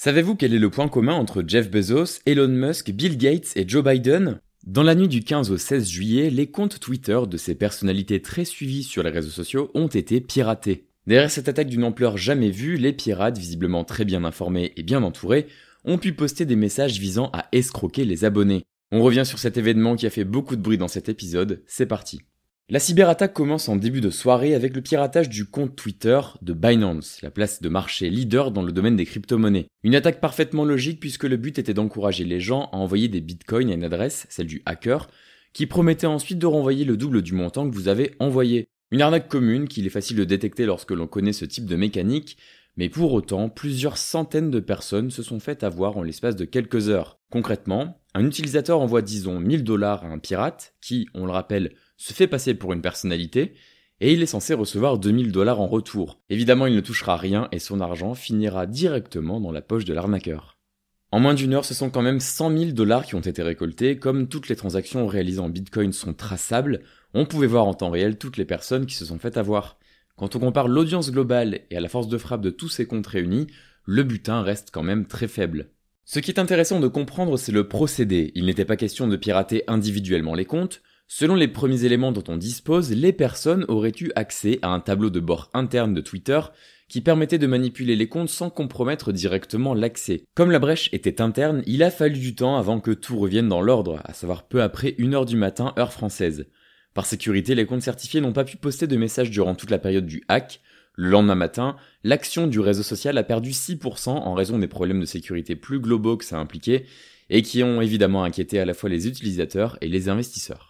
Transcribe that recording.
Savez-vous quel est le point commun entre Jeff Bezos, Elon Musk, Bill Gates et Joe Biden? Dans la nuit du 15 au 16 juillet, les comptes Twitter de ces personnalités très suivies sur les réseaux sociaux ont été piratés. Derrière cette attaque d'une ampleur jamais vue, les pirates, visiblement très bien informés et bien entourés, ont pu poster des messages visant à escroquer les abonnés. On revient sur cet événement qui a fait beaucoup de bruit dans cet épisode, c'est parti. La cyberattaque commence en début de soirée avec le piratage du compte Twitter de Binance, la place de marché leader dans le domaine des crypto-monnaies. Une attaque parfaitement logique puisque le but était d'encourager les gens à envoyer des bitcoins à une adresse, celle du hacker, qui promettait ensuite de renvoyer le double du montant que vous avez envoyé. Une arnaque commune qu'il est facile de détecter lorsque l'on connaît ce type de mécanique, mais pour autant, plusieurs centaines de personnes se sont fait avoir en l'espace de quelques heures. Concrètement, un utilisateur envoie disons 1000 dollars à un pirate, qui, on le rappelle, se fait passer pour une personnalité, et il est censé recevoir 2000 dollars en retour. Évidemment, il ne touchera rien et son argent finira directement dans la poche de l'arnaqueur. En moins d'une heure, ce sont quand même 100 000 dollars qui ont été récoltés. Comme toutes les transactions réalisées en Bitcoin sont traçables, on pouvait voir en temps réel toutes les personnes qui se sont fait avoir. Quand on compare l'audience globale et à la force de frappe de tous ces comptes réunis, le butin reste quand même très faible. Ce qui est intéressant de comprendre, c'est le procédé. Il n'était pas question de pirater individuellement les comptes, Selon les premiers éléments dont on dispose, les personnes auraient eu accès à un tableau de bord interne de Twitter qui permettait de manipuler les comptes sans compromettre directement l'accès. Comme la brèche était interne, il a fallu du temps avant que tout revienne dans l'ordre, à savoir peu après 1h du matin heure française. Par sécurité, les comptes certifiés n'ont pas pu poster de messages durant toute la période du hack. Le lendemain matin, l'action du réseau social a perdu 6% en raison des problèmes de sécurité plus globaux que ça impliquait et qui ont évidemment inquiété à la fois les utilisateurs et les investisseurs.